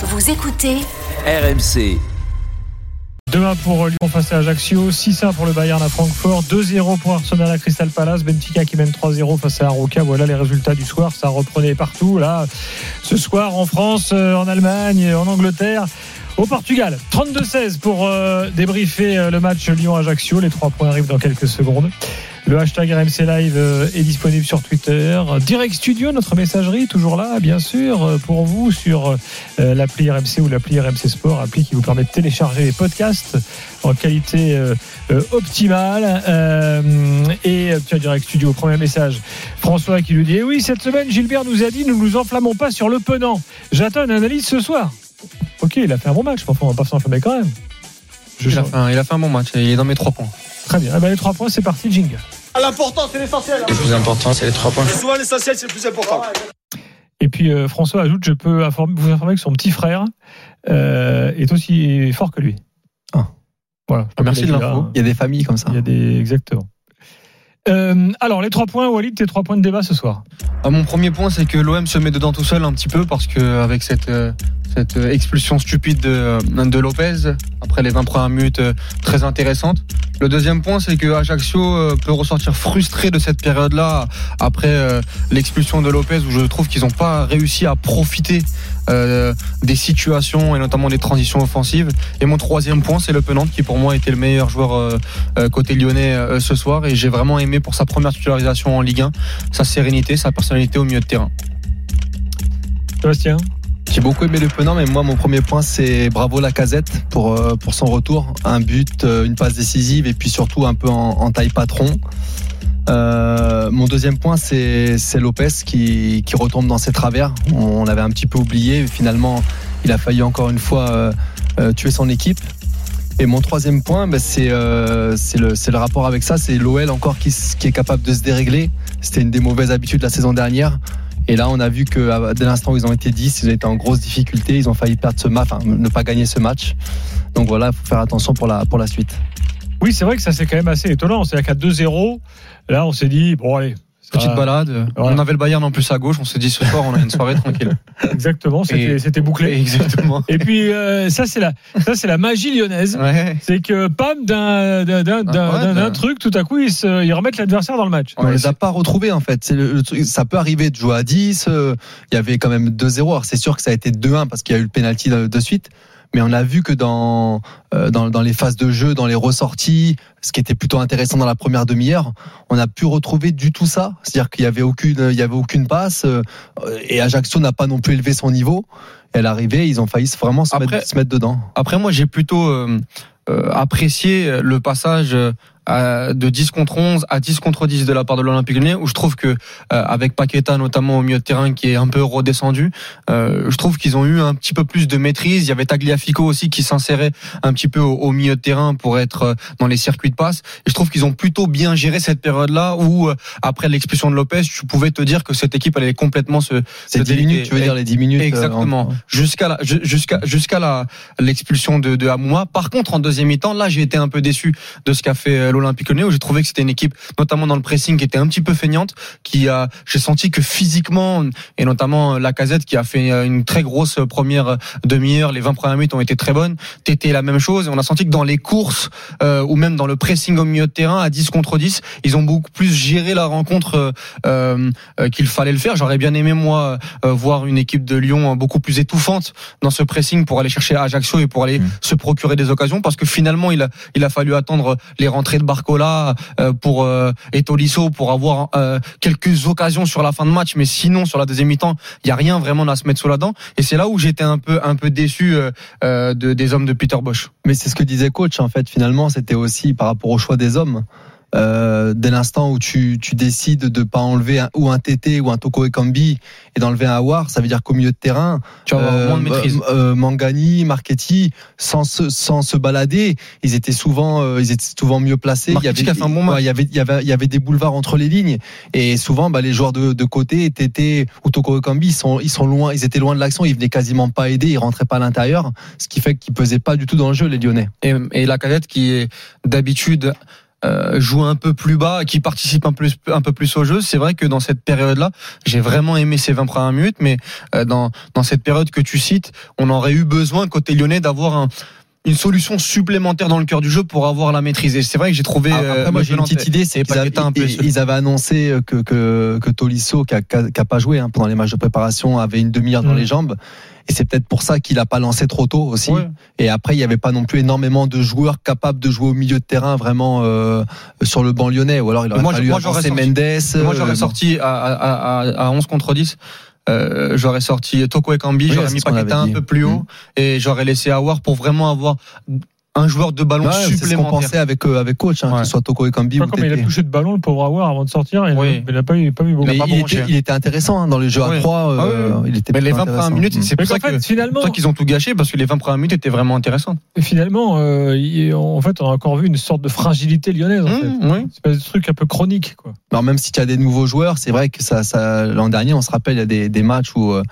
Vous écoutez RMC. 2-1 pour Lyon face à Ajaccio, 6-1 pour le Bayern à Francfort, 2-0 pour Arsenal à Crystal Palace, Benfica qui mène 3-0 face à Aroca. Voilà les résultats du soir, ça reprenait partout. Là, ce soir en France, euh, en Allemagne, en Angleterre, au Portugal. 32-16 pour euh, débriefer euh, le match Lyon-Ajaccio. Les trois points arrivent dans quelques secondes. Le hashtag RMC Live euh, est disponible sur Twitter. Direct Studio, notre messagerie, toujours là, bien sûr, euh, pour vous sur euh, l'appli RMC ou l'appli RMC Sport, appli qui vous permet de télécharger les podcasts en qualité euh, euh, optimale. Euh, et tiens, Direct Studio, premier message. François qui lui dit eh Oui, cette semaine, Gilbert nous a dit ne nous enflammons pas sur le penant. J'attends une analyse ce soir. Ok, il a fait un bon match, enfin, on va pas s'enflammer quand même. Je Il a, fait un, il a fait un bon match, il est dans mes trois points. Très bien. Eh ben, les trois points, c'est parti, jingle. L'important, c'est l'essentiel. Le plus important, c'est les trois points. Souvent, l'essentiel, c'est le plus important. Et puis euh, François ajoute, je peux informer- vous informer que son petit frère euh, est aussi fort que lui. Ah. Voilà. Ah, merci de l'info. hein. Il y a des familles comme ça. Il y a des exactement. Euh, alors les trois points, Walid, tes trois points de débat ce soir. Ah, mon premier point, c'est que l'OM se met dedans tout seul un petit peu parce que avec cette euh, cette euh, expulsion stupide de, de Lopez après les 20 premières minutes très intéressantes. Le deuxième point, c'est que Ajaccio peut ressortir frustré de cette période-là après l'expulsion de Lopez où je trouve qu'ils n'ont pas réussi à profiter euh, des situations et notamment des transitions offensives. Et mon troisième point, c'est le Penant qui pour moi était le meilleur joueur euh, euh, côté lyonnais euh, ce soir et j'ai vraiment aimé pour sa première titularisation en Ligue 1 sa sérénité, sa personnalité au milieu de terrain. Sébastien. J'ai beaucoup aimé le penant, mais moi, mon premier point, c'est bravo la casette pour, euh, pour son retour. Un but, euh, une passe décisive et puis surtout un peu en, en taille patron. Euh, mon deuxième point, c'est Lopez qui, qui retombe dans ses travers. On l'avait un petit peu oublié. Finalement, il a failli encore une fois euh, euh, tuer son équipe. Et mon troisième point, ben, c'est euh, c'est le, le rapport avec ça. C'est l'OL encore qui, qui est capable de se dérégler. C'était une des mauvaises habitudes de la saison dernière. Et là, on a vu que dès l'instant où ils ont été 10, ils ont été en grosse difficulté. Ils ont failli perdre ce match, enfin, ne pas gagner ce match. Donc voilà, il faut faire attention pour la, pour la suite. Oui, c'est vrai que ça c'est quand même assez étonnant. C'est-à-dire qu'à 2-0, là on s'est dit bon allez. ça Petite balade. Voilà. On avait le Bayern en plus à gauche. On s'est dit ce soir, on a une soirée tranquille. Exactement, c'était bouclé. Exactement. Et puis euh, ça c'est la ça c'est la magie lyonnaise. Ouais. C'est que pam d'un d'un ouais, d'un d'un- truc, tout à coup ils, se, ils remettent l'adversaire dans le match. on les a pas retrouvés en fait. C'est le- le truc- ça peut arriver de jouer à 10. euh, Il y avait quand même 2-0. Alors c'est sûr que ça a été 2-1 parce qu'il y a eu le penalty de, de suite. Mais on a vu que dans, euh, dans dans les phases de jeu, dans les ressorties, ce qui était plutôt intéressant dans la première demi-heure, on a pu retrouver du tout ça. C'est-à-dire qu'il y avait aucune il y avait aucune passe euh, et Ajaccio n'a pas non plus élevé son niveau. Et à l'arrivée, ils ont failli vraiment se, Après- mettre, se mettre dedans. Après, moi, j'ai plutôt euh, apprécié le passage euh, de 10 contre 11 à 10 contre 10 de la part de l'Olympique Lyonnais, où je trouve que euh, avec Paqueta notamment au milieu de terrain qui est un peu redescendu, euh, je trouve qu'ils ont eu un petit peu plus de maîtrise. Il y avait Tagliafico aussi qui s'insérait un petit peu au, au milieu de terrain pour être euh, dans les circuits de passe. Et je trouve qu'ils ont plutôt bien géré cette période-là où euh, après l'expulsion de Lopez, tu pouvais te dire que cette équipe allait complètement se C'est se 10 minutes, déliter. tu veux dire les 10 minutes. Exactement. en- Jusqu'à la, ju- jusqu'à jusqu'à la l'expulsion de, de Hamouma. Par contre, en deuxième mi-temps, là, j'ai été un peu déçu de ce qu'a fait l'Olympique Lyonnais, où j'ai trouvé que c'était une équipe, notamment dans le pressing, qui était un petit peu feignante, qui a, j'ai senti que physiquement, et notamment la casette qui a fait euh, une très grosse première demi-heure, les 20 premières minutes ont été très bonnes. T'étais la même chose, et on a senti que dans les courses euh, ou même dans le pressing au milieu de terrain, à 10 contre 10, ils ont beaucoup plus géré la rencontre euh, euh, euh, qu'il fallait le faire. J'aurais bien aimé moi euh, voir une équipe de Lyon euh, beaucoup plus étouffante dans ce pressing pour aller chercher Ajaccio et pour aller Mmh. se procurer des occasions parce que finalement il a il a fallu attendre les rentrées de Barcola euh, pour euh, et Tolisso pour avoir euh, quelques occasions sur la fin de match mais sinon sur la deuxième mi-temps il y a rien vraiment à se mettre sous la dent et c'est là où j'étais un peu un peu déçu euh, euh, de, des hommes de Peter Bosch. Mais c'est ce que disait coach en fait. Finalement, c'était aussi par rapport au choix des hommes. Euh, dès l'instant où tu, tu décides de pas enlever un, ou un TT ou un Toko Ekambi et d'enlever un Awar, ça veut dire qu'au milieu de terrain, Tu vas avoir euh, moins de maîtrise. euh, Mangani, Marchetti, sans se, sans se balader, ils étaient souvent, ils étaient souvent mieux placés. Marchetti qui a fait un bon ouais, il y avait, il y avait, il y avait des boulevards entre les lignes et souvent, bah, les joueurs de, de côté, TT ou Toko Ekambi, ils sont, ils sont loin, ils étaient loin de l'action, ils venaient quasiment pas aider, ils rentraient pas à l'intérieur, ce qui fait qu'ils pesaient pas du tout dans le jeu les Lyonnais. et, et la cadette qui est d'habitude euh, joue un peu plus bas, qui participe un peu, un peu plus au jeu. C'est vrai que dans cette période-là, j'ai vraiment aimé ces 20 premières minutes, mais euh, dans, dans cette période que tu cites, on aurait eu besoin, côté lyonnais, d'avoir un une solution supplémentaire dans le cœur du jeu pour avoir la maîtrise. C'est vrai que j'ai trouvé. Après, euh, moi, j'ai une petite idée, c'est qu'ils avaient, ils, avaient annoncé que, que, que Tolisso, qui a, qui a- qui a pas joué hein, pendant les matchs de préparation, avait une demi-heure dans Mm. les jambes. Et c'est peut-être pour ça qu'il a pas lancé trop tôt aussi. Ouais. Et après, il y avait pas non plus énormément de joueurs capables de jouer au milieu de terrain vraiment euh, sur le banc lyonnais. Ou alors il aurait Moi, fallu moi, j'aurais avancer sorti- Mendes. Moi, euh, j'aurais bon. sorti à, à, à, à 11 contre 10. Euh, j'aurais sorti Toko et Kambi, Oui, j'aurais mis Paqueta un peu plus haut et j'aurais laissé Awar pour vraiment avoir un joueur de ballon Ouais, c'est ce qu'on supplémentaire. pensait avec euh, avec coach, hein, Ouais. que ce soit Toko et Kambi comme il a touché de ballon, le pauvre Awar, avant de sortir. Il Oui. n'a pas eu, pas eu beaucoup. Mais pas il, était, il était intéressant hein, dans le jeu à Ouais. 3 Ah oui, il était Mais les plutôt 20 premières minutes, c'est pour ça fait, que finalement, pour ça qu'ils ont tout gâché parce que les 20 premières minutes étaient vraiment intéressantes. finalement, euh, il- en fait, on a encore vu une sorte de fragilité lyonnaise. En fait. Mmh, oui. C'est pas des trucs un peu chronique, quoi. Alors même si tu as des nouveaux joueurs, c'est vrai que ça, ça l'an dernier, on se rappelle, il y a des, des matchs où euh,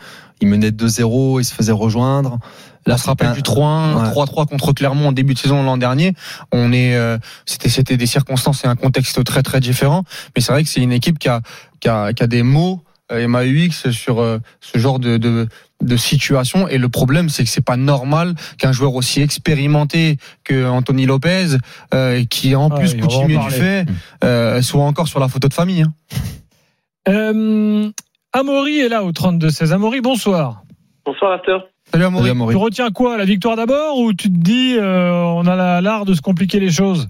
ils menaient 2-0, ils se faisaient rejoindre. Là, se rappelle un- du 3-1, Ouais. 3-3 contre Clermont en début de saison l'an dernier. On est, euh, c'était, c'était des circonstances et un contexte très très différent. Mais c'est vrai que c'est une équipe qui a, qui a, qui a des mots euh, MAUX sur euh, ce genre de, de, de situation. Et le problème, c'est que c'est pas normal qu'un joueur aussi expérimenté que Anthony Lopez, euh, qui est en Ah, plus coutumier du fait, euh, soit encore sur la photo de famille. hein. Euh, Amaury est là au 32-16. Amaury, bonsoir. Bonsoir After. Salut Amaury. Salut, Amaury. Tu retiens quoi La victoire d'abord ou tu te dis euh, on a la- l'art de se compliquer les choses?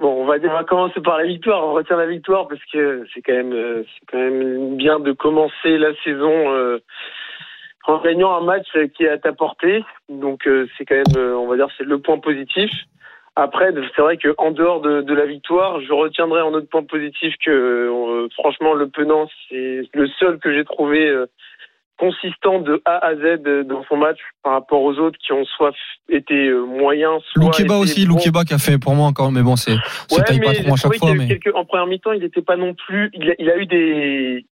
Bon, on va, dire, on va commencer par la victoire. On retient la victoire parce que c'est quand même, euh, c'est quand même bien de commencer la saison euh, en gagnant un match qui est à ta portée. Donc euh, c'est quand même, on va dire, c'est le point positif. Après, c'est vrai que en dehors de, de la victoire, je retiendrai en autre point positif que, euh, franchement, le Penant, c'est le seul que j'ai trouvé euh, consistant de A à Z dans son match par rapport aux autres qui ont soit été euh, moyens, soit Loukeba aussi, bons. Loukeba qui a fait pour moi encore, mais bon, c'est, Ouais, taille pas trop à chaque fois, mais. quelques- en première mi-temps, il n'était pas non plus. Il a, il a eu des,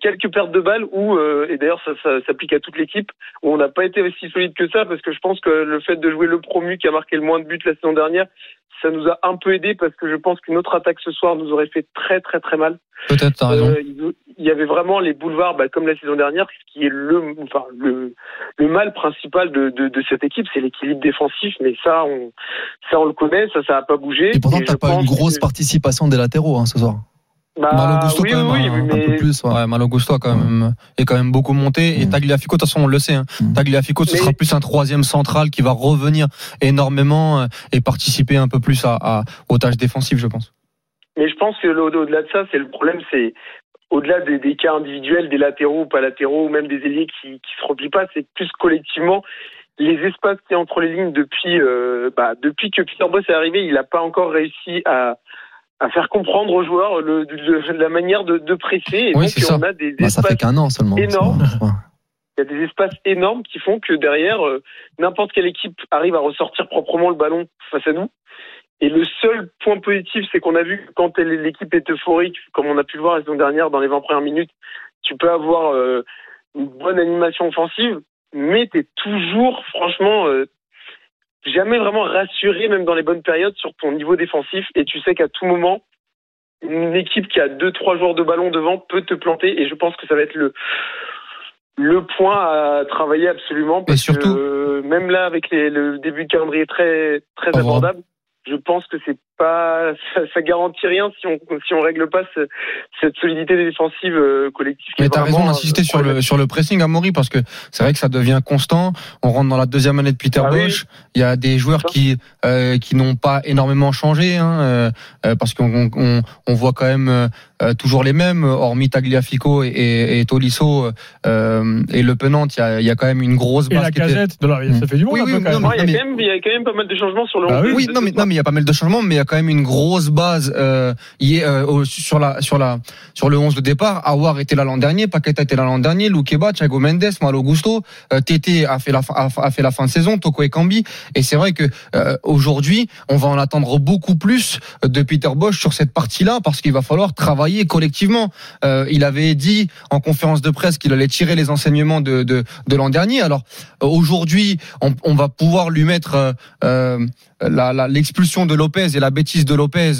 quelques pertes de balles où, euh, et d'ailleurs ça, ça s'applique à toute l'équipe, où on n'a pas été aussi solide que ça parce que je pense que le fait de jouer le promu qui a marqué le moins de buts la saison dernière, ça nous a un peu aidé parce que je pense qu'une autre attaque ce soir nous aurait fait très très très mal. Peut-être, t'as raison. Euh, il y avait vraiment les boulevards, bah, comme la saison dernière, ce qui est le, enfin, le, le mal principal de, de, de cette équipe, c'est l'équilibre défensif. Mais ça, on, ça, on le connaît, ça, ça n'a pas bougé. Et pourtant, t'as pas une grosse que- participation des latéraux hein, ce soir. Bah, Malo Gusto, oui, quand même, oui, un- oui, Un mais peu plus. ouais. Ouais, Malo Gusto a quand même, est quand même beaucoup monté. Et Mm. Tagliafico, de toute façon, on le sait. Hein. Mm. Tagliafico, ce Mais- sera plus un troisième central qui va revenir énormément euh, et participer un peu plus à, à- aux tâches défensives, je pense. Mais je pense que au- au-delà de ça, c'est le problème, c'est au-delà des, des cas individuels, des latéraux ou pas latéraux, ou même des ailiers qui, qui se replient pas, c'est plus collectivement les espaces qui entre les lignes depuis euh, bah, depuis que Peter Boss est arrivé, il n'a pas encore réussi à à faire comprendre aux joueurs le, de la manière de, de presser. Et Oui, donc, c'est ça. on a des Bah, ça fait qu'un an seulement. énorme. Ouais. il y a des espaces énormes qui font que derrière, euh, n'importe quelle équipe arrive à ressortir proprement le ballon face à nous. Et le seul point positif, c'est qu'on a vu que quand l'équipe est euphorique, comme on a pu le voir la saison dernière dans les 20 premières minutes, tu peux avoir euh, une bonne animation offensive, mais tu es toujours, franchement, euh, jamais vraiment rassuré, même dans les bonnes périodes, sur ton niveau défensif. Et tu sais qu'à tout moment, une équipe qui a deux, trois joueurs de ballon devant peut te planter. Et je pense que ça va être le le point à travailler absolument parce surtout- que euh, même là avec les- le début de calendrier très très abordable je pense que c'est pas ça, ça garantit rien si on si on règle pas ce- cette solidité défensive euh, collective Mais t'as raison d'insister euh, sur le sur le pressing à Maury parce que c'est vrai que ça devient constant. On rentre dans la deuxième année de Peter Ah oui. Bosch. Il y a des joueurs qui euh, qui n'ont pas énormément changé hein, euh, parce qu'on on, on voit quand même euh, toujours les mêmes, hormis Tagliafico et, et, et Tolisso euh, et Le Penant. Il y a, il y a quand même une grosse Et la qui était- casette, de la- ça fait du Oui, oui. Ouais, il, y a mais- quand même, il y a quand même pas mal de changements sur le 11 oui, non mais non mais il y a pas mal de changements, mais il y a quand même une grosse base euh, euh, sur la sur la sur le 11 de départ. Awar était là l'an dernier, Paqueta était là l'an dernier, Loukeba, Thiago Mendes, Malo Gusto, euh, Tété a fait la fin, de saison, Toko Ekambi, et c'est vrai que euh, aujourd'hui on va en attendre beaucoup plus de Peter Bosch sur cette partie-là parce qu'il va falloir travailler collectivement. Il avait dit en conférence de presse qu'il allait tirer les enseignements de de, de l'an dernier. Alors aujourd'hui on, on va pouvoir lui mettre la- la- l'expulsion de Lopez et la bêtise de Lopez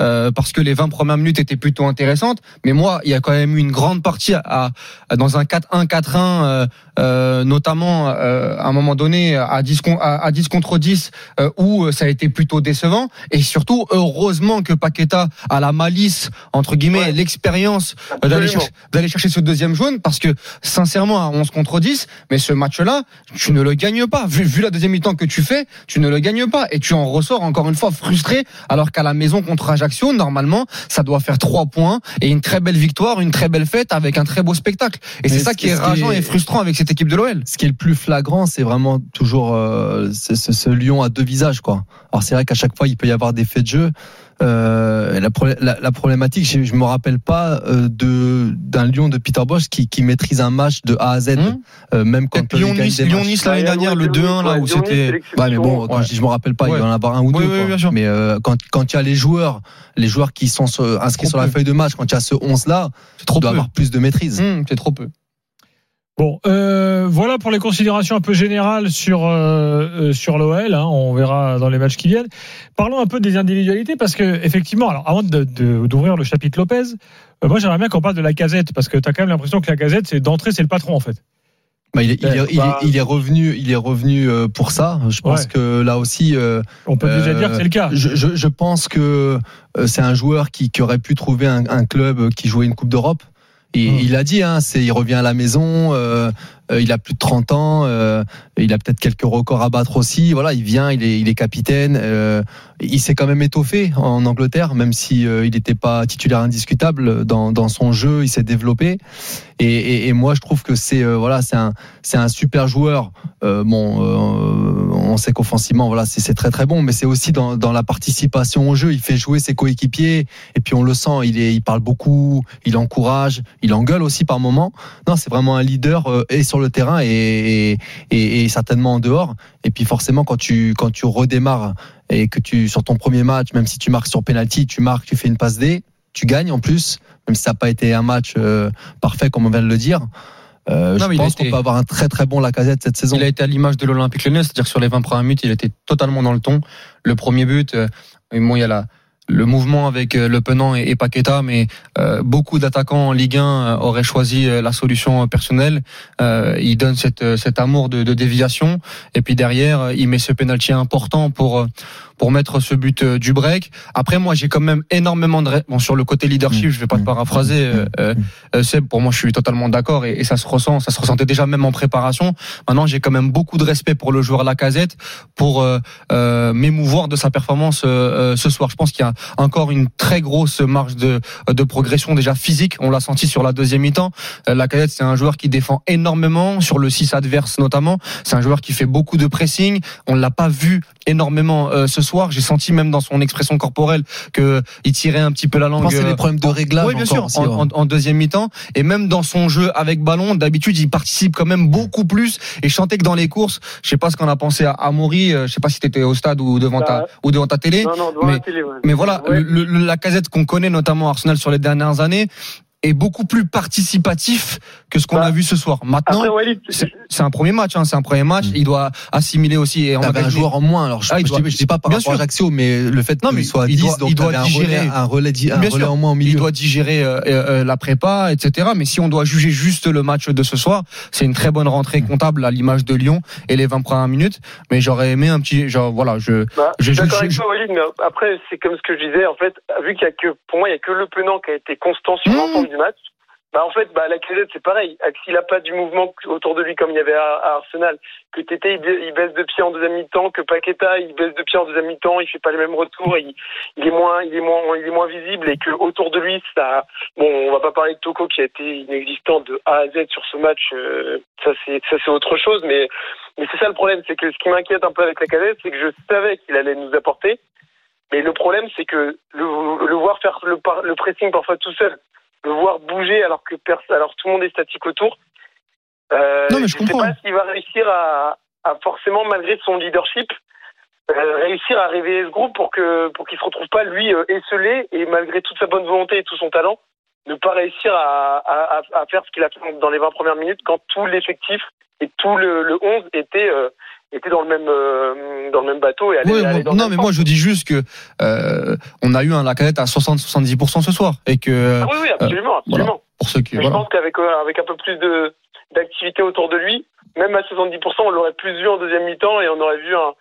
euh, parce que les 20 premières minutes étaient plutôt intéressantes. Mais moi, il y a quand même eu une grande partie à, à- dans un 4-1, 4-1, euh, euh, notamment euh, à un moment donné à 10, con- à, à 10 contre 10 euh, où ça a été plutôt décevant. Et surtout, heureusement que Paqueta a la malice, entre guillemets, Ouais. l'expérience d'aller chercher, chercher ce deuxième jaune parce que sincèrement à 11 contre 10 mais ce match-là tu ne le gagnes pas vu, vu la deuxième mi-temps que tu fais tu ne le gagnes pas et tu en ressors encore une fois frustré alors qu'à la maison contre Ajaccio normalement ça doit faire trois points et une très belle victoire une très belle fête avec un très beau spectacle et c'est ça qui est qui rageant est- et frustrant avec cette équipe de l'OL Ce qui est le plus flagrant, c'est vraiment toujours euh, ce, ce- ce lion à deux visages, quoi. Alors c'est vrai qu'à chaque fois, il peut y avoir des faits de jeu. Euh, la, pro- la- la problématique, je, je me rappelle pas euh, de d'un lion de Peter Bosch qui, qui maîtrise un match de A à Z, Hum. euh, même quand euh, il Lyon-Nice des matchs. Lyon-Nice l'année dernière le 2-1 là où c'était Ouais, mais bon, quand Ouais. je dis je me rappelle pas, il Ouais. doit y en avoir un ou Ouais, deux. ouais, quoi. bien sûr. Mais euh, quand quand il y a les joueurs, les joueurs qui sont sur- inscrits Trop sur la peu. feuille de match, quand il y a ce 11 là, il trop doit peu avoir plus de maîtrise. Hum, c'est trop peu Bon, euh, voilà pour les considérations un peu générales sur euh, euh, sur l'OL. hein, on verra dans les matchs qui viennent. Parlons un peu des individualités parce que effectivement, alors avant de- de- d'ouvrir le chapitre Lopez, euh, moi j'aimerais bien qu'on parle de la casette parce que tu as quand même l'impression que la casette, c'est d'entrée, c'est le patron en fait. Bah, il, est, il, est, il, est, Bah, il est revenu, il est revenu pour ça. Je pense Ouais. que là aussi, On peut déjà dire que c'est le cas. je, je, je pense que c'est un joueur qui, qui aurait pu trouver un, un club qui jouait une Coupe d'Europe. Et Mm. il a dit, hein, c'est, il revient à la maison. euh, il a plus de 30 ans. euh, il a peut-être quelques records à battre aussi. Voilà, il vient, il est, capitaine. euh, il s'est quand même étoffé en Angleterre, même si euh, il n'était pas titulaire indiscutable dans, son jeu. Il s'est développé. Et, moi, je trouve que c'est euh, voilà, c'est un, c'est un super joueur. Euh, bon, euh, on sait qu'offensivement, voilà, c'est très très bon, mais c'est aussi dans, la participation au jeu. Il fait jouer ses coéquipiers, et puis on le sent. Il est, il parle beaucoup, il encourage, il engueule aussi par moments. Non, c'est vraiment un leader euh, et sur le terrain et, et, et certainement en dehors. Et puis forcément, quand tu quand tu redémarres et que tu sur ton premier match, même si tu marques sur penalty, tu marques, tu fais une passe D, tu gagnes en plus, même si ça n'a pas été un match euh, parfait comme on vient de le dire. Euh, Non, je pense qu'on été- peut avoir un très très bon Lacazette cette saison. Il a été à l'image de l'Olympique Lyonnais, c'est-à-dire sur les 20 premières minutes, il était totalement dans le ton. Le premier but, euh, bon, il y a la, le mouvement avec euh, Le Penant et, et Paqueta, mais euh, beaucoup d'attaquants en Ligue 1 euh, auraient choisi euh, la solution personnelle. Euh, il donne cette, cet amour de, de déviation, et puis derrière, il met ce pénalty important pour pour mettre ce but euh, du break. Après, moi, j'ai quand même énormément de bon sur le côté leadership. Mmh. Je vais pas te Mmh. paraphraser, euh, euh, euh, Seb. Pour moi, je suis totalement d'accord et, et ça se ressent. Ça se ressentait déjà même en préparation. Maintenant, j'ai quand même beaucoup de respect pour le joueur Lacazette pour euh, m'émouvoir de sa performance ce soir. Je pense qu'il y a encore une très grosse marge de, de progression déjà physique. On l'a senti sur la deuxième mi-temps. Lacazette, c'est un joueur qui défend énormément sur le 6 adverse notamment. C'est un joueur qui fait beaucoup de pressing. On l'a pas vu énormément euh, ce soir. J'ai senti même dans son expression corporelle que il tirait un petit peu la langue. c'est euh, des problèmes de réglage. oui, bien encore sûr, aussi, en, ouais. en- en deuxième mi-temps. Et même dans son jeu avec ballon, d'habitude, il participe quand même beaucoup plus. Et je sentais que dans les courses, je sais pas ce qu'on a pensé à Amaury, euh, je sais pas si tu étais au stade ou devant, ta, ou devant ta télé. Non, non, devant mais- la télé, ouais. Mais voilà, Ouais. le, le- la casette qu'on connaît notamment Arsenal sur les dernières années est beaucoup plus participatif que ce qu'on Bah, a vu ce soir. Maintenant, c'est un premier match, hein, c'est un premier match. Mm. Il doit assimiler aussi. Et on a T'avais un joueur en moins. Alors je, Ah, il je doit- dis, je dis pas par bien rapport à. Ajaccio, mais le fait qu'il soit il 10, doit- donc il doit digérer. relais, un relais, un en moins au il milieu. doit digérer euh, euh, la prépa, etc. Mais si on doit juger juste le match de ce soir, c'est une très bonne rentrée comptable à l'image de Lyon et les 20 premières minutes. Mais j'aurais aimé un petit, genre voilà, je, Bah, Je- d'accord avec toi, Walid, mais après, c'est comme ce que je disais, en fait, vu qu'il y a que, pour moi, il y a que le Penant qui a été constant sur Mmh. l'ensemble du match. Bah, en fait, bah, la Casette, c'est pareil. S'il a pas du mouvement autour de lui comme il y avait à, Arsenal, que Tété, il, baisse de pied en deuxième mi-temps, que Paqueta, il baisse de pied en deuxième mi-temps, il fait pas les mêmes retours, il, est moins, il est moins, il est moins visible et que autour de lui, ça, bon, on va pas parler de Toko qui a été inexistant de A à Z sur ce match, euh, ça c'est, ça c'est autre chose, mais, mais c'est ça le problème, c'est que ce qui m'inquiète un peu avec la Casette, c'est que je savais qu'il allait nous apporter, mais le problème, c'est que le, voir faire le pressing parfois tout seul, le voir bouger alors que alors tout le monde est statique autour. Euh, Non, mais je sais comprends. pas s'il va réussir à, à forcément, malgré son leadership, euh, réussir à réveiller ce groupe pour que pour qu'il se retrouve pas lui euh, esselé et malgré toute sa bonne volonté et tout son talent, ne pas réussir à, à, à- à faire ce qu'il a fait dans les 20 premières minutes quand tout l'effectif et tout le, le 11 était euh, était dans le même euh, dans le même bateau et allait, Ouais, le non, même mais moi je dis juste que euh, on a eu un Lacazette à 60-70% ce soir et que Ah oui, oui, absolument, absolument. voilà. pour ceux qui Mais Je voilà. pense qu'avec euh, avec un peu plus de d'activité autour de lui, même à 70%, on l'aurait plus vu en deuxième mi-temps et on aurait vu un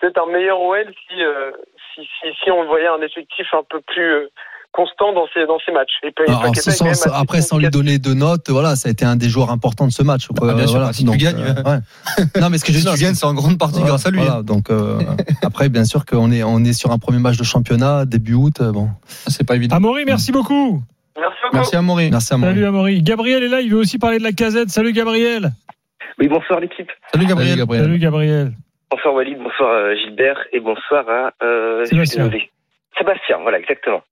peut-être un meilleur OL si, euh, si, si si on voyait un effectif un peu plus euh, constant dans ces dans ces matchs. Et Alors, en ce sens, assez après, sans lui donner de notes, voilà, ça a été un des joueurs importants de ce match. Ah, bien sûr, Voilà, bah, si tu donc, gagnes. euh, ouais. Non, mais ce que je tu gagnes, c'est en grande partie grâce à lui. Voilà, donc euh, après, bien sûr qu'on est on est sur un premier match de championnat début août. euh, Bon, C'est pas évident. Amaury, merci beaucoup. Merci beaucoup. Merci à Maury. merci à moi. Salut Amaury. Gabriel est là, il veut aussi parler de la casette. Salut Gabriel. Oui, bonsoir l'équipe. Salut Gabriel. Salut, Gabriel. Salut Gabriel. Bonsoir Walid, bonsoir Gilbert et bonsoir à euh, Sébastien. Sébastien, voilà, exactement.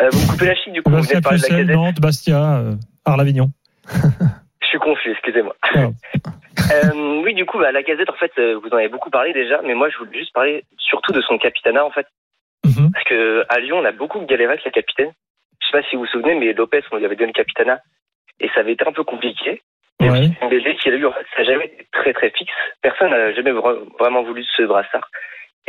Euh, vous me coupez la chic du coup, vous Sébastien de parler de la Pucel, casette. Nantes, Bastia, euh, Arles-Avignon. Je suis confus, excusez-moi. Ah. Euh, oui, du coup, bah, la casette, en fait, vous en avez beaucoup parlé déjà, mais moi je voulais juste parler surtout de son capitanat en fait. Mhm. Parce que à Lyon, on a beaucoup galéré avec la capitaine. Je sais pas si vous vous souvenez, mais Lopez, on lui avait donné le capitanat et ça avait été un peu compliqué. Ouais. Dembélé qu'il a eu, ça n'a jamais été très très fixe. Personne n'a jamais vra- vraiment voulu ce brassard.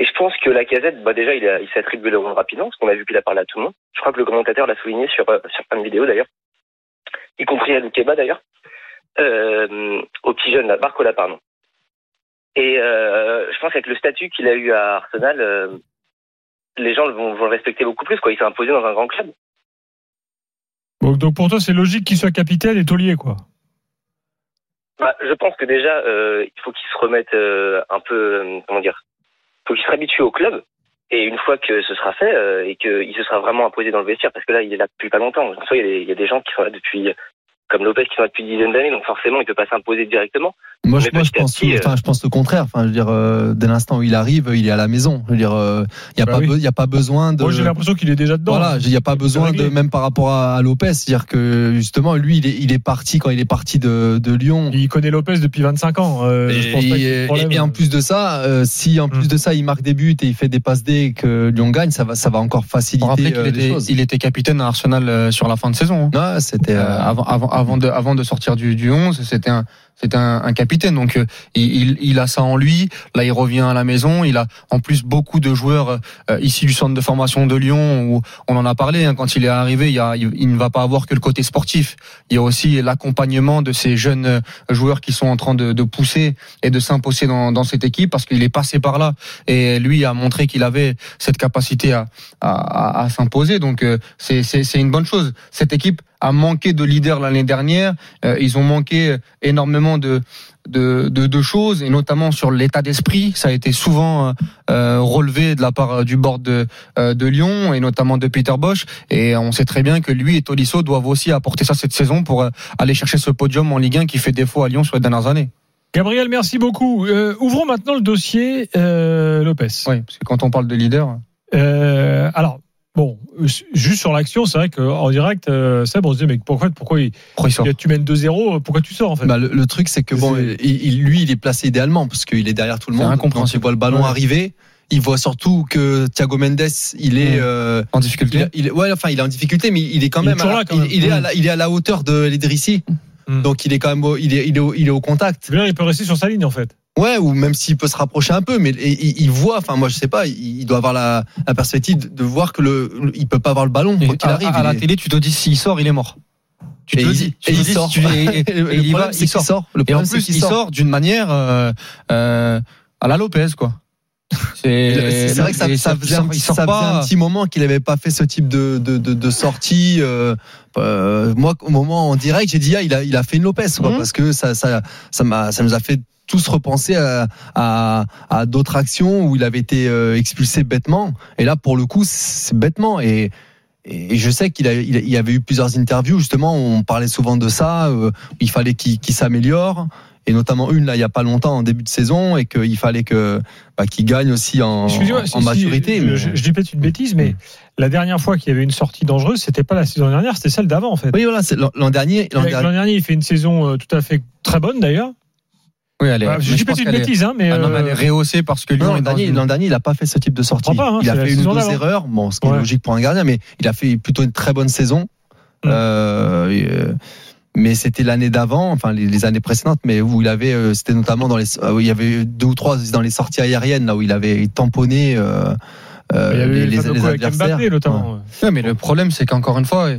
Et je pense que la casette, bah déjà, il, a- il s'est attribué le rôle rapidement, parce qu'on a vu qu'il a parlé à tout le monde. Je crois que le commentateur l'a souligné sur, euh, sur plein de vidéos d'ailleurs, y compris à Loukeba d'ailleurs, euh, au petit jeune, là, Barcola, pardon. Et euh, je pense qu'avec le statut qu'il a eu à Arsenal, les gens vont, vont le respecter beaucoup plus. Quoi. Il s'est imposé dans un grand club. Donc, donc pour toi, c'est logique qu'il soit capitaine et taulier, quoi. Bah, je pense que déjà, il faut qu'il se remette un peu, comment dire, faut qu'il se réhabitue au club. Et une fois que ce sera fait euh, et qu'il se sera vraiment imposé dans le vestiaire, parce que là, il est là depuis pas longtemps. Il y a des gens qui sont là depuis, comme Lopez, qui sont là depuis une dizaine d'années, donc forcément, il peut pas s'imposer directement. Moi, je, moi, pense, petit, euh, enfin, je pense le contraire. Enfin, je veux dire, euh, dès l'instant où il arrive, il est à la maison. Je veux dire, euh, il y a Bah pas, oui. il y a pas besoin de. Moi, j'ai l'impression qu'il est déjà dedans. Voilà, il n'y a pas besoin de même par rapport à, à Lopez, c'est-à-dire que justement lui il est, il est parti quand il est parti de, de Lyon. Il connaît Lopez depuis 25 ans. Euh, Et, je pense pas en plus de ça, euh, si en plus Hmm. de ça il marque des buts et il fait des passes D et que Lyon gagne, ça va, ça va encore faciliter qu'il euh, les était, choses. il était capitaine à Arsenal euh, sur la fin de saison. hein. Ouais, c'était. Euh, euh, avant, avant, avant, de, avant de sortir du, du 11, c'était un, c'était un, un capitaine. Donc, euh, il, il- a ça en lui. Là, il revient à la maison. Il a en plus beaucoup de joueurs euh, ici du centre de formation de Lyon où on en a parlé. hein, quand il est arrivé, il, y a, il, ne va pas avoir que le côté sportif. Il y a aussi l'accompagnement de ces jeunes euh, joueurs qui sont en train de, de pousser et de s'imposer dans, dans cette équipe parce qu'il est passé par là et lui a montré qu'il avait cette capacité à, à, à- s'imposer. Donc, euh, c'est, c'est, c'est une bonne chose. Cette équipe a manqué de leader l'année dernière. Euh, ils ont manqué énormément de, de, de, de choses, et notamment sur l'état d'esprit. Ça a été souvent euh, euh, relevé de la part euh, du board de, euh, de Lyon, et notamment de Peter Bosch. Et on sait très bien que lui et Tolisso doivent aussi apporter ça cette saison pour euh, aller chercher ce podium en Ligue 1 qui fait défaut à Lyon sur les dernières années. Gabriel, merci beaucoup. Ouvrons maintenant le dossier Lopez. Oui, parce que quand on parle de leader, alors, bon, euh, juste sur l'action, c'est vrai qu'en direct, euh, Seb, on se dit, mais pourquoi, pourquoi il- pourquoi il sort tu mènes 2-0, pourquoi tu sors en fait bah, le, le truc c'est que bon, il, il- lui il est placé idéalement parce qu'il est derrière tout le monde. incompréhensible. Il voit le ballon Ouais. arriver. Il voit surtout que Thiago Mendes, il est, Ouais. euh, en difficulté il est- ouais, enfin, il est en difficulté, mais il est quand même, là, il, est à la, il est à la hauteur de l'Idrissi. Mm. Donc il est quand même, au- il est, il est, au, il est au contact. C'est-à-dire, il peut rester sur sa ligne en fait. Ouais, ou même s'il peut se rapprocher un peu, mais il, il voit. Enfin, moi, je sais pas. Il, il doit avoir la, la perspective de, voir que le, il peut pas avoir le ballon qu'il à, arrive. à la il télé, tu te dis s'il sort, il est mort. Tu te et le il- dis. Et il sort. Le il problème, il sort. Et en plus, il sort d'une manière euh, euh, à la Lopez, quoi. C'est vrai que ça, ça faisait, un, petit- sort ça faisait pas. un petit moment qu'il n'avait pas fait ce type de, de, de, de sortie. euh, euh, moi, au moment en direct, j'ai dit ah, il a, il a fait une Lopez, quoi, Mhm. parce que ça, ça, ça m'a, ça nous a fait tous repenser à, à, à d'autres actions où il avait été euh, expulsé bêtement. Et là, pour le coup, c'est bêtement. Et, et je sais qu'il a, il y avait eu plusieurs interviews justement. où On parlait souvent de ça. euh, il fallait qu'il qu'il s'améliore. Et notamment une là, il y a pas longtemps, en début de saison, et qu'il fallait que bah, qu'il gagne aussi en, maturité. je, mais- je- je dis peut-être une bêtise, mais la dernière fois qu'il y avait une sortie dangereuse, c'était pas la saison dernière, c'était celle d'avant en fait. Oui, voilà, c'est l'an dernier. L'an dernier. dernier, il fait une saison euh, tout à fait très bonne d'ailleurs. Oui, elle est. Bah, mais je dis peut-être une est- bêtise, hein, mais Ah non, mais elle est euh, rehaussée parce que Lyon L'an dernier, une- l'an dernier, il a pas fait ce type de sortie. Je pas, hein, il a fait une ou deux erreurs, bon, ce qui est logique pour un gardien, mais il a fait plutôt une très bonne saison. Mm. Euh, et, euh, mais c'était l'année d'avant, enfin les, les années précédentes, mais où il avait, euh, c'était notamment dans les, euh, où il y avait deux ou trois dans les sorties aériennes là où il avait tamponné euh, euh, Il y avait les, les, les, adversaires. Mbappé, notamment. Ouais, mais le problème, c'est qu'encore une fois,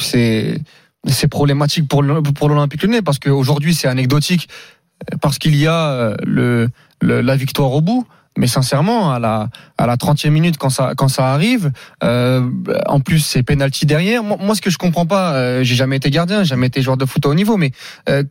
c'est c'est problématique pour le- pour l'Olympique Lyonnais parce qu'aujourd'hui, c'est anecdotique parce qu'il y a le, le- la victoire au bout. Mais sincèrement, à la à la 30e minute, quand ça quand ça arrive, euh, en plus c'est penalty derrière. Moi, ce que je comprends pas, euh, j'ai jamais été gardien, j'ai jamais été joueur de foot à haut niveau, mais euh,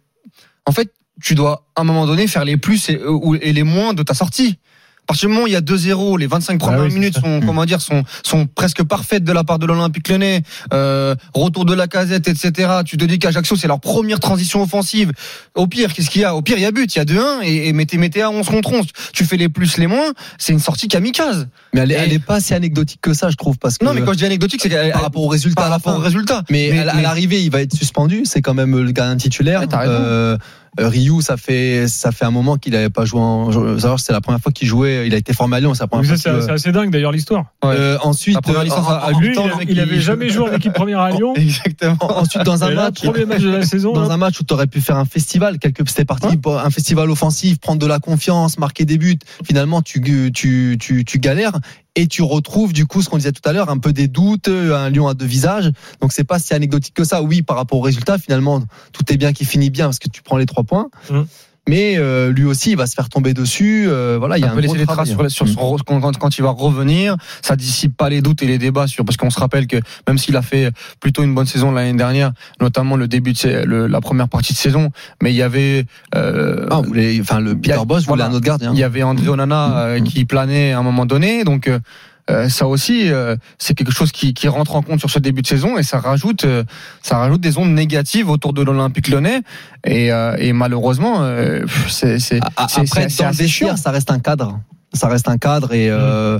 en fait, tu dois à un moment donné faire les plus et les moins de ta sortie. Partir du moment où il y a 2-0, les 25 premières Ah oui, c'est minutes sont, comment dire, sont, sont presque parfaites de la part de l'Olympique Lyonnais. Euh, retour de la casette, etc. Tu te dis qu'Ajaccio, c'est leur première transition offensive. Au pire, qu'est-ce qu'il y a? Au pire, il y a but, il y a 2-1 et, et mettez, mettez à 11 contre 11. Tu fais les plus, les moins. C'est une sortie kamikaze. Mais elle, est- Et- elle est pas si anecdotique que ça, je trouve, parce que Non, mais quand je dis anecdotique, c'est par rapport au résultat par à la rapport fin. au résultat. Mais, Mais- à, mais- l'arrivée, il va être suspendu. C'est quand même le gardien titulaire. Ouais, Euh, Ryu, ça fait ça fait un moment qu'il n'avait pas joué. En, c'est la première fois qu'il jouait. Il a été formé à Lyon. C'est la Donc première ça, fois c'est qu'il- c'est assez dingue d'ailleurs l'histoire. Ouais. Euh, ensuite, La première euh, licence à- à en- Lui, il temps, avait, le mec, il il- avait jamais joué en équipe première à Lyon. Exactement. ensuite dans un là, match. premier match de la saison. Dans là. un match où tu aurais pu faire un festival, quelque c'était parti un festival offensif, prendre de la confiance, marquer des buts. Finalement, tu tu tu, tu galères et tu retrouves du coup ce qu'on disait tout à l'heure, un peu des doutes, un lion à deux visages. Donc c'est pas si anecdotique que ça. Oui, par rapport au résultat, finalement, tout est bien qui finit bien parce que tu prends les trois points. Mm. Mais euh, lui aussi, il va se faire tomber dessus. Euh, voilà, il y a un laisser des traces sur, sur son- quand, quand- quand il va revenir. Ça dissipe pas les doutes et les débats sur parce qu'on se rappelle que même s'il a fait plutôt une bonne saison l'année dernière, notamment le début de le- la première partie de saison, mais il y avait euh, Ah, vous voulez- enfin, le y a- Peter Boss voulait voilà. un autre gardien. il y avait André Onana euh, qui planait à un moment donné, donc. Euh, ça aussi, euh, c'est quelque chose qui, qui rentre en compte sur ce début de saison et ça rajoute, euh, ça rajoute des ondes négatives autour de l'Olympique Lyonnais et, euh, et malheureusement, euh, c'est c'est Après, dans le ça reste un cadre. Ça reste un cadre et euh,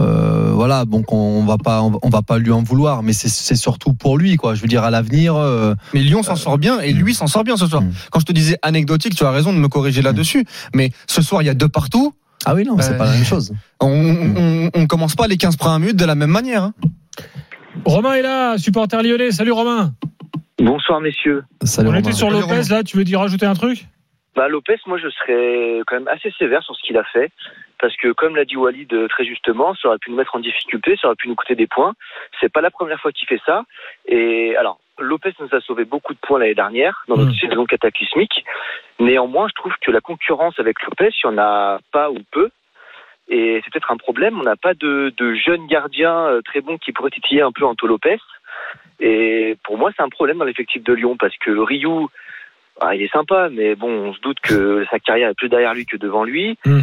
euh, voilà. Donc on va pas, on va- pas lui en vouloir, mais c'est- c'est surtout pour lui, quoi. Je veux dire, à l'avenir. euh, Mais Lyon s'en sort bien et lui s'en sort bien ce soir. Mm. Quand je te disais anecdotique, tu as raison de me corriger là-dessus. Mais ce soir, il y a deux partout. Ah oui, non, c'est Euh, pas la même chose. On, on, on commence pas les 15 premières minutes de la même manière. hein. Romain est là, supporter lyonnais. Salut Romain. Bonsoir messieurs. Salut, On Romain. était sur Salut, Lopez Romain. là. Tu veux dire rajouter un truc? Bah Lopez, moi je serais quand même assez sévère sur ce qu'il a fait. Parce que comme l'a dit Walid euh, très justement, ça aurait pu nous mettre en difficulté, ça aurait pu nous coûter des points. C'est pas la première fois qu'il fait ça. Et alors, Lopez nous a sauvé beaucoup de points l'année dernière dans notre Mm. saison cataclysmique. Néanmoins, je trouve que la concurrence avec Lopez, il y en a pas ou peu. Et c'est peut-être un problème. On n'a pas de, de jeunes gardiens euh, très bons qui pourraient titiller un peu Anto Lopez. Et pour moi, c'est un problème dans l'effectif de Lyon parce que Ryu, ah, il est sympa, mais bon, on se doute que sa carrière est plus derrière lui que devant lui. Hmm.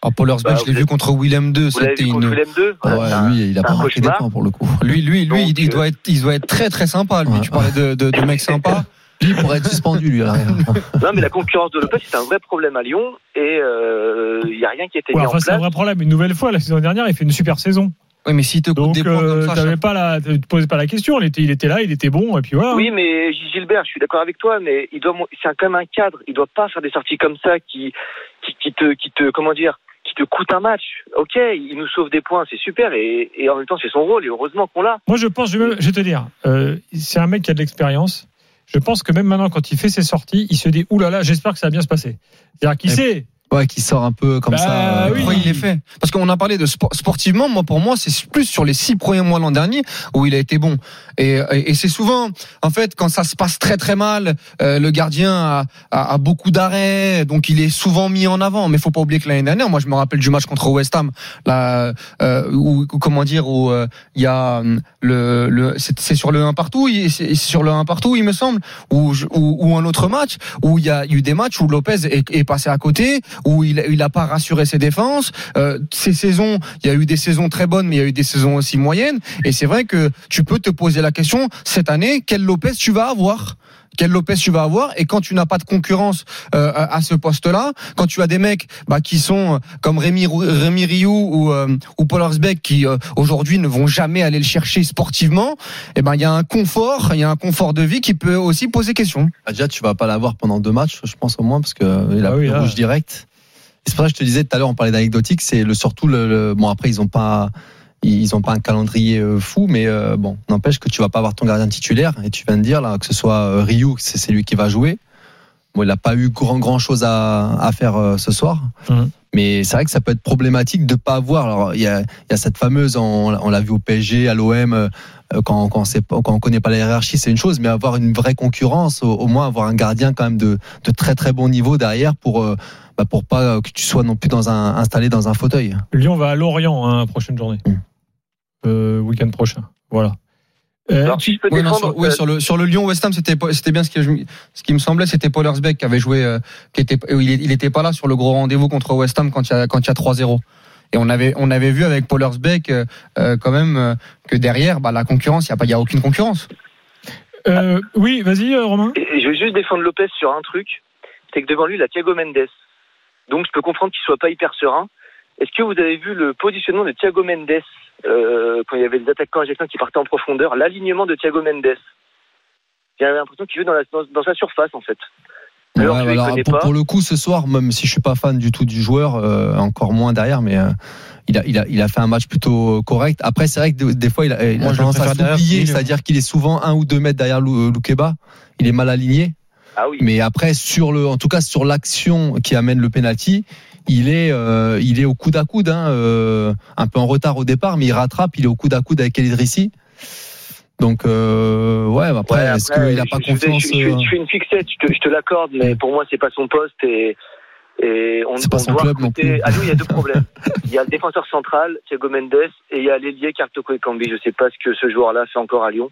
Pollersbeck, Alors, Pollersbeck, Bah, je l'ai vu contre Willem 2. vous l'avez C'était vu contre une. Willem 2 Ah ouais, lui, il a pas marqué des points pour le coup. Lui, lui, lui, Donc, il, il euh, doit être, il doit être très très sympa. Lui, Ouais, tu parlais de, de, de mec sympa. Lui, il pourrait être suspendu, lui, à l'arrière. Non, mais la concurrence de Lopez, c'est un vrai problème à Lyon et euh, il n'y a rien qui a été Ouais, mis Enfin, en c'est un place. vrai problème. Une nouvelle fois, la saison dernière, il fait une super saison. Oui, mais s'il te Donc, des points euh, comme ça, t'avais chaque- pas la, te posais pas la question. Il était, il était là, il était bon, et puis voilà. Oui, mais Gilbert, je suis d'accord avec toi, mais il doit, c'est quand même un cadre. Il doit pas faire des sorties comme ça qui, qui, qui te, qui te, comment dire, qui te coûtent un match. Ok, il nous sauve des points, c'est super, et, et en même temps, c'est son rôle, et heureusement qu'on l'a. Moi, je pense, je vais, te dire, euh, c'est un mec qui a de l'expérience. Je pense que même maintenant, quand il fait ses sorties, il se dit, oulala, là là, j'espère que ça va bien se passer. C'est-à-dire qu'il sait. Ouais, qui sort un peu comme Bah ça. euh, oui. Il les fait Parce qu'on a parlé de sport, sportivement. Moi, pour moi, c'est plus sur les six premiers mois l'an dernier où il a été bon. Et, et, et c'est souvent, en fait, quand ça se passe très très mal, euh, le gardien a, a, a beaucoup d'arrêts, donc il est souvent mis en avant. Mais faut pas oublier que l'année dernière, moi, je me rappelle du match contre West Ham, là, euh, où, comment dire, où euh, il y a hum, le, le c'est sur le 1 partout, il- c'est sur le 1 partout, il me semble, ou ou, ou un autre match où il y a eu des matchs où Lopez est, est passé à côté, où il il a pas rassuré ses défenses. Euh, ces saisons, il y a eu des saisons très bonnes, mais il y a eu des saisons aussi moyennes. Et c'est vrai que tu peux te poser la question cette année, quel Lopez tu vas avoir? Quel Lopez tu vas avoir et quand tu n'as pas de concurrence euh, à ce poste-là, quand tu as des mecs bah, qui sont euh, comme Rémi, Rémi Rioux ou, euh, ou Paul Arsbeck qui euh, aujourd'hui ne vont jamais aller le chercher sportivement, et ben il y a un confort, il y a un confort de vie qui peut aussi poser question. Ah, Déjà, tu vas pas l'avoir pendant deux matchs, je pense au moins, parce que euh, il a Ah oui, pris là. rouge direct. C'est pour ça que je te disais tout à l'heure, on parlait d'anecdotique, c'est le surtout le, le- bon après ils ont pas ils ont pas un calendrier euh, fou, mais euh, bon, n'empêche que tu vas pas avoir ton gardien titulaire. Et tu viens de dire là que ce soit euh, Ryu, c'est c'est lui qui va jouer. Bon, il n'a pas eu grand grand chose à, à faire euh, ce soir. Mhm. Mais c'est vrai que ça peut être problématique de pas avoir. Alors il y y a cette fameuse, on, on l'a vu au PSG, à l'OM, euh, quand, quand, on quand on connaît pas la hiérarchie, c'est une chose, mais avoir une vraie concurrence, au, au moins avoir un gardien quand même de, de très très bon niveau derrière pour euh, bah, pour pas que tu sois non plus dans un installé dans un fauteuil. Lyon va à Lorient, hein, prochaine journée. Mm. Euh, week-end prochain. Voilà. Euh, Alors, tu- si je peux Oui, non, défendre, sur, oui, sur le sur le Lyon West Ham, c'était c'était bien ce qui ce qui me semblait, c'était Paul qui avait joué, euh, qui était il, il était pas là sur le gros rendez-vous contre West Ham quand il y a quand il y a 3-0. Et on avait on avait vu avec Paul euh, euh, quand même euh, que derrière, bah, la concurrence, il y a pas il y a aucune concurrence. euh, oui, vas-y, Romain. Et- et je veux juste défendre Lopez sur un truc, c'est que devant lui, il a Thiago Mendes. Donc je peux comprendre qu'il soit pas hyper serein. Est-ce que vous avez vu le positionnement de Thiago Mendes euh, quand il y avait des attaquants argentins qui partaient en profondeur, l'alignement de Thiago Mendes? J'ai l'impression qu'il veut dans, la- dans, dans sa surface en fait. Alors, Ouais, pour, le coup, ce soir, même si je suis pas fan du tout du joueur, euh, encore moins derrière, mais euh, il, a, il, a, il a fait un match plutôt correct. Après, c'est vrai que des, des fois, il a, il a Moi, tendance à s'oublier, c'est-à-dire qu'il est souvent un ou deux mètres derrière Lou- Loukeba. Il est mal aligné. Ah oui. Mais après, sur le, en tout cas, sur l'action qui amène le penalty, il est, euh, il est au coude à coude, hein, euh, un peu en retard au départ, mais il rattrape. Il est au coude à coude avec El Idrissi. Donc, euh, ouais, après, Ouais, est-ce qu'il a je- pas je, confiance je, je, je fais une fixette, je te, l'accorde, mais pour moi, c'est pas son poste et, et on, C'est pas on son doit club non recruter- plus. À Lyon, il y a deux problèmes. Il y a le défenseur central, Thiago Mendes, et il y a l'ailier Cartoko et Cambi. Je sais pas ce que ce joueur-là fait encore à Lyon.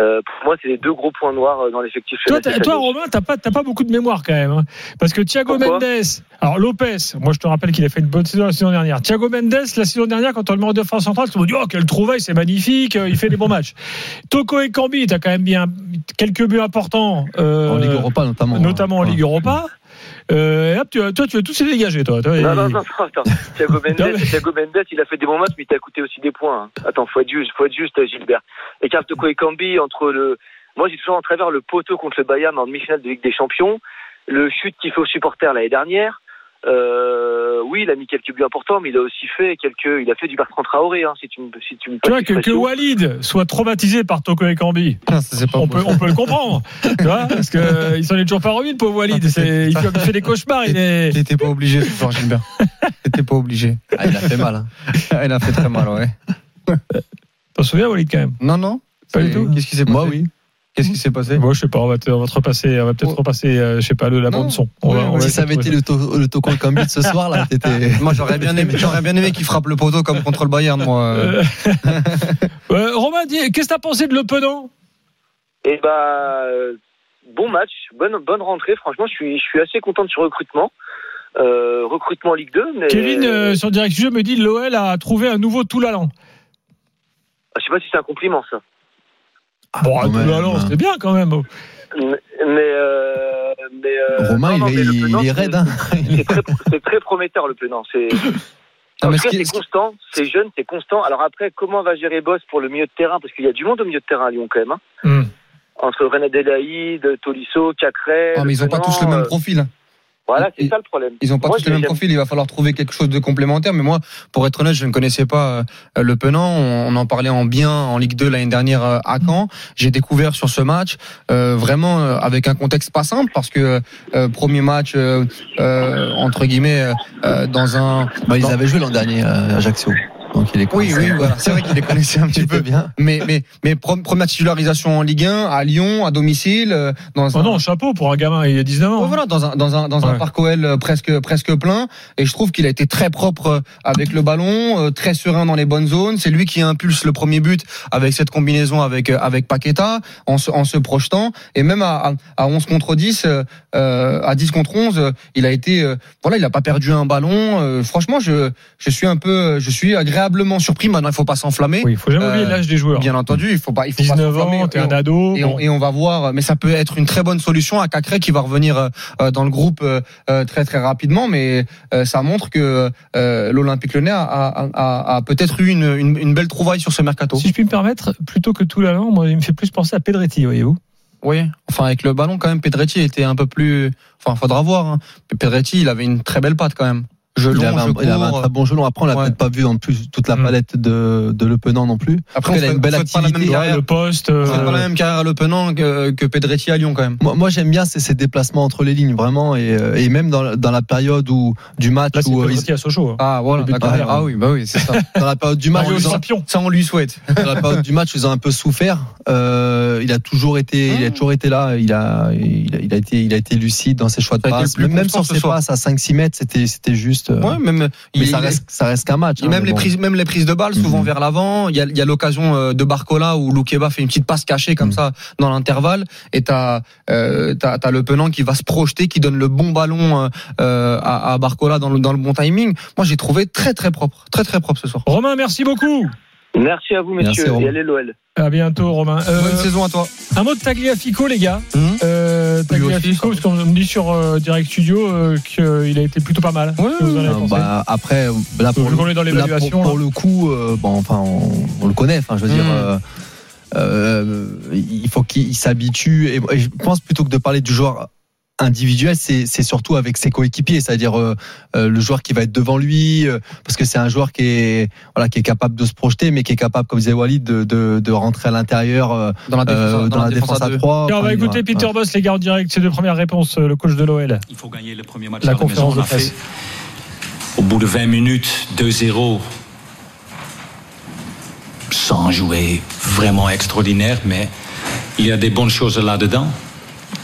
Euh, pour moi, c'est les deux gros points noirs euh, dans l'effectif. Toi, toi. Romain, t'as pas, t'as pas beaucoup de mémoire quand même. hein. Parce que Thiago Pourquoi Mendes, alors Lopez, moi je te rappelle qu'il a fait une bonne saison la saison dernière. Thiago Mendes, la saison dernière, quand on le met en défense centrale, tout le monde dit Oh, quelle trouvaille, c'est magnifique, euh, il fait des bons matchs. Toko et Cambi, t'as quand même bien quelques buts importants. euh, en Ligue Europa notamment. Notamment en. Ligue Europa. Euh, et hop, tu, toi, tu veux tous les dégager, toi. toi, Non, et- non, non, non, attends. Thiago Non, Mendes, mais- Thiago Mendes, il a fait des bons matchs, mais il t'a coûté aussi des points. hein. Attends, faut être juste, faut être juste, Gilbert. Et Cambi, entre le, moi, j'ai toujours en travers le poteau contre le Bayern en demi-finale de Ligue des Champions, le chute qu'il fait aux supporters l'année dernière. Euh, oui, il a mis quelques buts importants, mais il a aussi fait quelques, il a fait du Bertrand Traoré, hein, si tu me, si tu me Tu vois, que. Walid soit traumatisé par Toko et Cambi, Ça, c'est pas on peut, on peut le comprendre. tu vois, parce que euh, il s'en est toujours pas remis, le pauvre Walid. C'est, il fait il fait des cauchemars. Il est... T'étais pas obligé ce soir, Gilbert. T'étais pas obligé. Ah, il a fait mal. hein. Il a fait très mal, ouais. T'en souviens, Walid, quand même? Non, non. Pas du tout? Qu'est-ce qui s'est passé? Moi, oui. Qu'est-ce qui s'est passé Moi, je sais pas, on va, te, on va te repasser, on va peut-être Oh. repasser, euh, je sais pas, le, la Non. bande son. On Oui, va- on oui, va Si ça avait été le, to- le Kambi de ce soir, là, t'étais. Moi, j'aurais bien aimé, j'aurais bien aimé qu'il frappe le poteau comme contre le Bayern, moi. Euh, euh, Romain, dis, qu'est-ce que t'as pensé de Le Penant? Et bah, bon match, bonne, bonne rentrée. Franchement, je suis, je suis assez content de ce recrutement. Euh, recrutement Ligue 2, mais Kevin, euh, sur Direct Jeu, me dit l'OL a trouvé un nouveau Toulalan. je sais pas si c'est un compliment ça. Bon, quand même, Toulalan, hein. c'était bien quand même. Mais, mais, euh, mais, euh, Romain, non, non, il, mais le il- Penant, il est c'est- raide. Hein. C'est très, c'est très prometteur le Penant. C'est, Non, en mais tout ce cas, qui- c'est constant, c'est jeune, c'est constant. Alors après, comment va gérer Boss pour le milieu de terrain? Parce qu'il y a du monde au milieu de terrain à Lyon quand même. hein. Hmm. Entre René Delaïde, Tolisso, Cacré. Ah, mais ils ont pas tous le même profil. Voilà, c'est ça le problème. Ils ont pas Moi, tous le même profil. Il va falloir trouver quelque chose de complémentaire. Mais moi, pour être honnête, je ne connaissais pas euh, le Penant. On, en parlait en bien en Ligue 2 l'année dernière euh, à Caen. J'ai découvert sur ce match euh, vraiment euh, avec un contexte pas simple parce que euh, premier match euh, euh, entre guillemets euh, dans un. Bah, ils dans- avaient joué l'an dernier à Ajaccio. Donc il est Oui, oui, voilà. C'est vrai qu'il les connaissait un petit peu. bien. Mais mais mais pre- première titularisation en Ligue 1 à Lyon, à domicile, euh, dans Oh un, non, chapeau pour un gamin, il a 19 ans. Voilà, dans un dans un dans un parc OL euh, presque presque plein et je trouve qu'il a été très propre euh, avec le ballon, euh, très serein dans les bonnes zones. C'est lui qui impulse le premier but avec cette combinaison avec euh, avec Paqueta en se en se projetant et même à à, à 11 contre 10 euh, à 10 contre 11, euh, il a été euh, voilà, il a pas perdu un ballon. euh, franchement, je je suis un peu je suis agréablement surpris. Maintenant, il faut pas s'enflammer. Oui, il faut jamais Euh, oublier l'âge des joueurs. Bien entendu, il faut pas il faut pas 19 s'enflammer. ans, t'es un ado. et bon. on, et on va voir, mais ça peut être une très bonne solution à Cacré qui va revenir euh, euh, dans le groupe très très rapidement, mais ça montre que l'Olympique Lyonnais a, a, a, a peut-être eu une, une, une belle trouvaille sur ce mercato. Si je puis me permettre, plutôt que Toulalan, moi, il me fait plus penser à Pedretti, voyez-vous. Oui, enfin avec le ballon quand même, Pedretti était un peu plus, enfin faudra voir. Hein. Pedretti, il avait une très belle patte quand même. Il long, avait, un, il avait très bon gelon. Après, on l'a Ouais. peut-être pas vu en plus toute la Mm. palette de, de Le Penant non plus. Après, on il a une belle fait pas la même activité. le poste. euh, C'est pas la même carrière à Le Penant que, que Pedretti à Lyon quand même. Moi, moi j'aime bien ces, ces déplacements entre les lignes, vraiment. Et, euh, et même dans, dans la période où, du match Là, où, euh, Pedrotti à Sochaux. hein. Ah voilà, d'accord. carrière. Ah oui, bah oui, c'est ça. dans la période du match, ça on lui souhaite. dans la période du match, ils ont un peu souffert. Euh, il a toujours été, il a toujours été là. Il a, il a, il a été, il a été lucide dans ses choix de passe. Même, sur ses passes à 5-6 mètres, c'était, c'était juste. Euh, Ouais, même mais il- ça reste, ça reste qu'un match. hein, même mais les bon. prises, même les prises de balles, souvent Mhm. vers l'avant. Il y a, il y a l'occasion euh, de Barcola où Loukeba fait une petite passe cachée comme Mhm. ça dans l'intervalle, et t'as euh, t'as t'as le Penant qui va se projeter, qui donne le bon ballon euh, euh, à, à Barcola dans le dans le bon timing. Moi, j'ai trouvé très très propre, très très propre ce soir. Romain, merci beaucoup. Merci à vous, messieurs. Merci, et allez, l'OL. À bientôt, Romain. Euh, Bonne saison à toi. un mot de Tagliafico, les gars. Mhm. Euh, Lui Tagliafico, parce qu'on me dit sur euh, Direct Studio euh, qu'il a été plutôt pas mal. Ouais, Euh, bah, après, là, pour, le, dans là, pour, pour là. le coup, euh, bon, enfin, on, on le connaît. Enfin, je veux dire, Mm. euh, euh, il faut qu'il s'habitue. Et je pense plutôt que de parler du joueur individuel, c'est c'est surtout avec ses coéquipiers, c'est-à-dire euh, euh, le joueur qui va être devant lui, euh, parce que c'est un joueur qui est voilà qui est capable de se projeter, mais qui est capable, comme disait Walid, de, de, de rentrer à l'intérieur euh, Dans la défense, euh, dans, la défense à deux. trois. Tiens, on va écouter. Peter Boss, les gars, en direct. Ses deux premières réponses, le coach de l'OL. Il faut gagner le premier match La à la conférence maison. On de presse. au bout de 20 minutes, 2-0, sans jouer vraiment extraordinaire, mais il y a des bonnes choses là-dedans.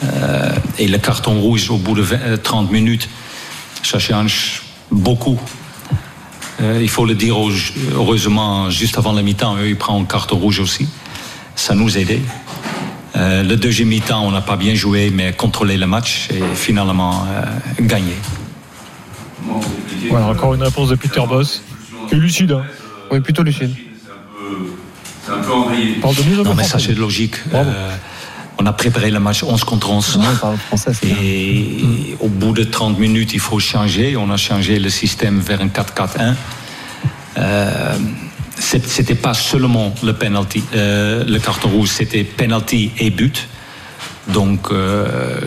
Euh, et le carton rouge au bout de 20, euh, 30 minutes, ça change beaucoup. Euh, il faut le dire, heureusement, juste avant la mi-temps, eux, ils prennent un carton rouge aussi. Ça nous aidait. Euh, le deuxième mi-temps, on n'a pas bien joué, mais contrôlé le match et finalement euh, gagné. Voilà, encore une réponse de Peter Boss. Et lucide, hein. Oui, plutôt lucide. Il parle de mieux en Non, mais ça, c'est logique. Bravo. On a préparé le match 11 contre 11. Ouais, il parle français, c'est bien. Et au bout de 30 minutes, il faut changer. On a changé le système vers un 4-4-1. Euh, c'était pas seulement le penalty, euh, le carton rouge, c'était penalty et but. Donc, euh,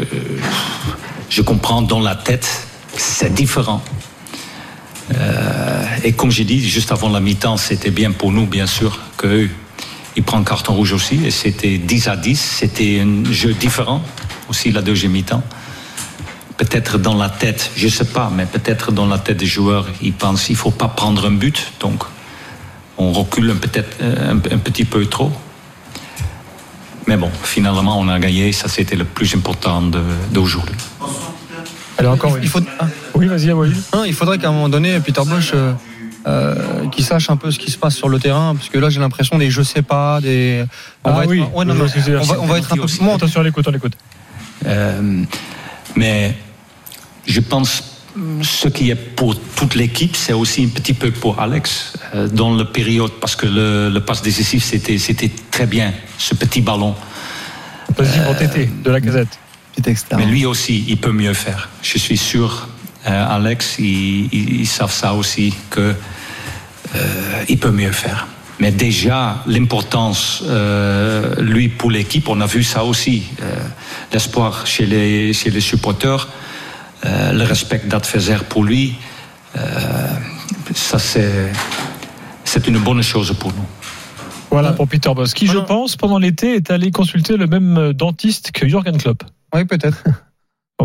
je comprends dans la tête, c'est différent. Euh, et comme j'ai dit, juste avant la mi-temps, c'était bien pour nous, bien sûr, qu'eux, ils prennent carton rouge aussi. Et c'était 10 à 10. C'était un jeu différent aussi, la deuxième mi-temps. Peut-être dans la tête, je ne sais pas, mais peut-être dans la tête des joueurs, ils pensent qu'il ne faut pas prendre un but. Donc, on recule un, peut-être, euh, un, un petit peu trop. Mais bon, finalement, on a gagné. Ça, c'était le plus important de- d'aujourd'hui. Allez, encore. Il faut, ah, Oui, vas-y, il faudrait qu'à un moment donné, Peter Bosch, euh, euh, qu'il sache un peu ce qui se passe sur le terrain, parce que là, j'ai l'impression des je sais pas, des. On Ah va être- un peu aussi. plus. Moi, Attention, on l'écoute, on l'écoute. Euh, mais je pense ce qui est pour toute l'équipe, c'est aussi un petit peu pour Alex euh, dans la période parce que le, le passe décisif c'était c'était très bien ce petit ballon. Positif en TT de la externe. Mais lui aussi, il peut mieux faire. Je suis sûr, euh, Alex, ils, ils- ils savent ça aussi que euh, il peut mieux faire. Mais déjà, l'importance, euh, lui, pour l'équipe, on a vu ça aussi. Euh, L'espoir chez les, chez les supporters, euh, le respect d'adversaire pour lui, euh, ça c'est, c'est une bonne chose pour nous. Voilà pour Peter Boss, qui, je pense, pendant l'été, est allé consulter le même euh, dentiste que Jürgen Klopp. Oui, peut-être.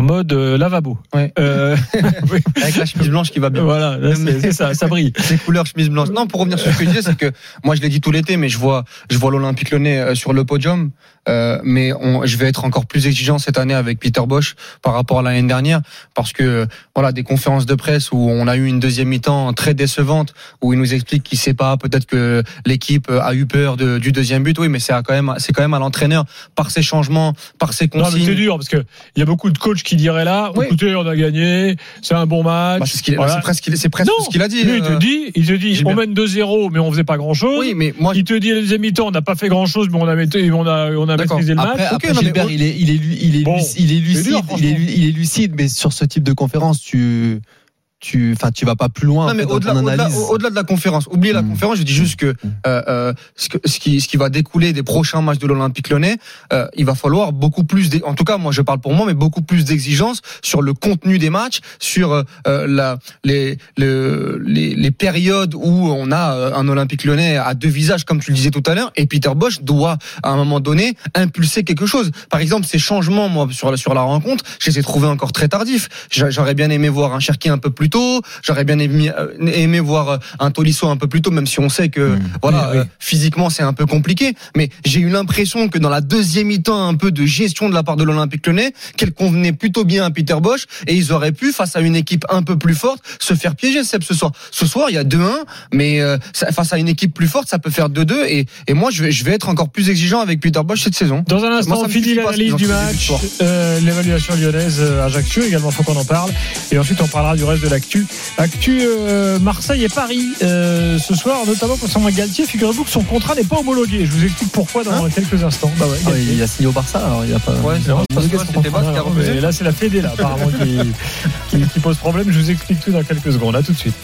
Mode euh, lavabo. Ouais. Euh, oui. Avec la chemise blanche qui va bien. Voilà, là, c'est ça, ça brille. Les couleurs chemise blanche. Non, pour revenir sur ce que je disais, c'est que moi je l'ai dit tout l'été, mais je vois, je vois l'Olympique Lyonnais euh, sur le podium. Euh, mais on, je vais être encore plus exigeant cette année avec Peter Bosch par rapport à l'année dernière, parce que voilà des conférences de presse où on a eu une deuxième mi-temps très décevante, où il nous explique qu'il sait pas, peut-être que l'équipe a eu peur de, du deuxième but. Oui, mais c'est quand même, c'est quand même à l'entraîneur par ses changements, par ses Non, mais c'est consignes. dur parce que il y a beaucoup de coachs qui diraient là, Oui. écoutez, on a gagné, c'est un bon match. Bah, c'est ce Voilà. presque, c'est presque Non, ce qu'il a dit. Lui, il te euh. dit, il te dit, on mène 2-0, mais on faisait pas grand chose. Oui, mais moi, Il te dit, à la deuxième mi-temps, on n'a pas fait grand chose, mais on a, été- on a, on a D'accord. maîtrisé le Après, match. Ok, après, non, mais Gilbert, au- il est, il est, il est, Bon, il est lucide, dur, il, est, franchement. il est lucide, mais sur ce type de conférence, tu, tu, enfin, tu vas pas plus loin Non, mais au-delà, de la conférence, oubliez la Mm. conférence, je dis juste que, Mm. euh, euh, ce, que- ce qui, ce qui va découler des prochains matchs de l'Olympique Lyonnais, euh, il va falloir beaucoup plus, en tout cas, moi je parle pour moi, mais beaucoup plus d'exigences sur le contenu des matchs, sur euh, euh, la, les, le- les, les périodes où on a un Olympique Lyonnais à deux visages, comme tu le disais tout à l'heure, et Peter Bosch doit, à un moment donné, impulser quelque chose. Par exemple, ces changements, moi, sur la, sur la rencontre, je les ai trouvés encore très tardifs. J'a- J'aurais bien aimé voir un Cherki un peu plus tôt, j'aurais bien aimé, euh, aimé voir euh, un Tolisso un peu plus tôt, même si on sait que, Mm. voilà, Oui, oui. euh, physiquement, c'est un peu compliqué. Mais j'ai eu l'impression que dans la deuxième mi-temps, un peu de gestion de la part de l'Olympique Lyonnais, qu'elle convenait plutôt bien à Peter Bosch, et ils auraient pu, face à une équipe un peu plus forte, se faire piéger, Seb, ce soir. Ce soir, il y a 2-1, mais euh, ça- face à une équipe plus forte, ça peut faire 2-2, et, et moi, je vais, je vais être encore plus exigeant avec Peter Bosch cette saison. Dans un Moi, instant, ça on finit l'analyse du match, euh, l'évaluation lyonnaise euh, Ajaccio également, faut qu'on en parle. Et ensuite, on parlera du reste de l'actu. Actu euh, Marseille et Paris euh, ce soir, notamment concernant Galtier. Figurez-vous que son contrat n'est pas homologué. Je vous explique pourquoi dans quelques instants. Bah ouais, Ah, il a signé au Barça, alors il y a pas. Ouais, c'est Non, Là, c'est la Fédé, là, apparemment, qui, qui- qui pose problème. Je vous explique tout dans quelques secondes. À tout de suite.